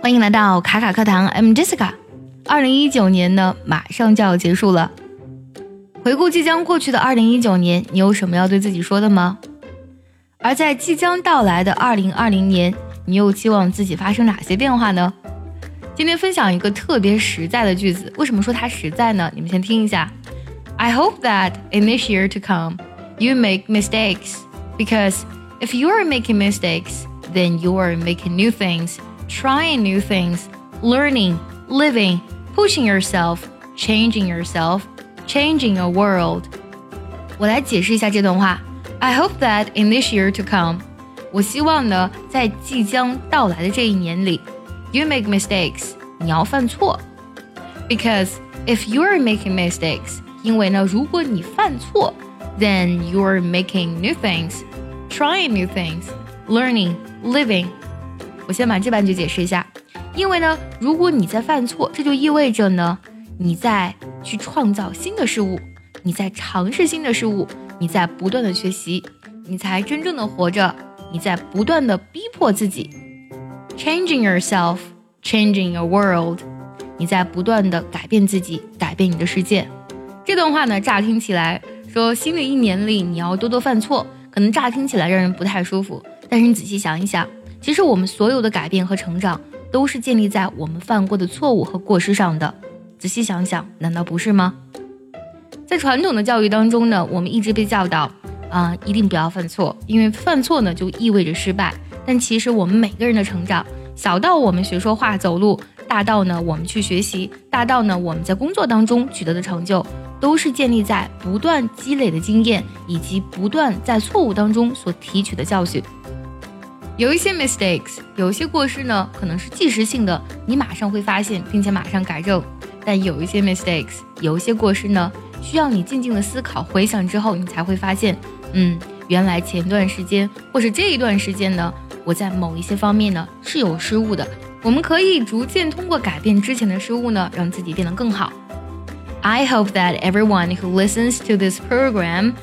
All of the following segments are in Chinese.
欢迎来到卡卡课堂，I'm Jessica。二零一九年呢，马上就要结束了。回顾即将过去的二零一九年，你有什么要对自己说的吗？而在即将到来的二零二零年，你又期望自己发生哪些变化呢？今天分享一个特别实在的句子。为什么说它实在呢？你们先听一下。I hope that in this year to come, you make mistakes because if you are making mistakes, then you are making new things trying new things, learning, living, pushing yourself, changing yourself, changing your world. 我来解释一下这段话。I hope that in this year to come，我希望呢，在即将到来的这一年里，you make mistakes，你要犯错。Because if you are making mistakes，因为呢，如果你犯错，then you are making new things, trying new things, Learning, living. 我先把这半句解释一下，因为呢，如果你在犯错，这就意味着呢，你在去创造新的事物，你在尝试新的事物，你在不断的学习，你才真正的活着，你在不断的逼迫自己，changing yourself, changing your world，你在不断的改变自己，改变你的世界。这段话呢，乍听起来说新的一年里你要多多犯错，可能乍听起来让人不太舒服，但是你仔细想一想。其实我们所有的改变和成长，都是建立在我们犯过的错误和过失上的。仔细想想，难道不是吗？在传统的教育当中呢，我们一直被教导，啊，一定不要犯错，因为犯错呢就意味着失败。但其实我们每个人的成长，小到我们学说话、走路，大到呢我们去学习，大到呢我们在工作当中取得的成就，都是建立在不断积累的经验，以及不断在错误当中所提取的教训。有一些 mistakes，有一些过失呢，可能是即时性的，你马上会发现，并且马上改正。但有一些 mistakes，有一些过失呢，需要你静静的思考、回想之后，你才会发现，嗯，原来前段时间或是这一段时间呢，我在某一些方面呢是有失误的。我们可以逐渐通过改变之前的失误呢，让自己变得更好。I hope that everyone who listens to this program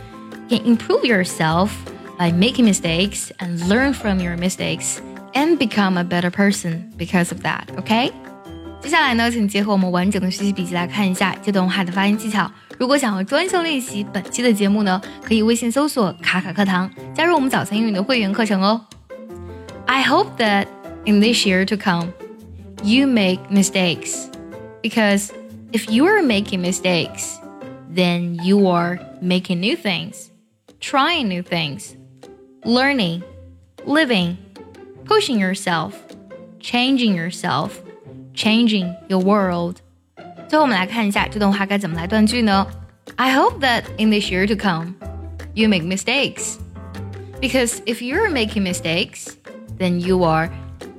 can improve yourself. by making mistakes and learn from your mistakes and become a better person because of that. OK？接下来呢，请结合我们完整的学习笔记来看一下这段话的发音技巧。如果想要专项练习本期的节目呢，可以微信搜索“卡卡课堂”，加入我们早餐英语的会员课程哦。I hope that in this year to come, you make mistakes because if you are making mistakes, then you are making new things, trying new things learning, living, pushing yourself, changing yourself, changing your world. 最后我们来看一下这段话该怎么来断句呢？I hope that in this year to come, you make mistakes. Because if you're making mistakes, then you are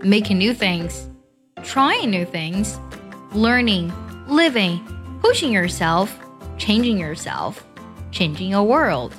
making new things, trying new things, learning, living, pushing yourself, changing yourself, changing your world.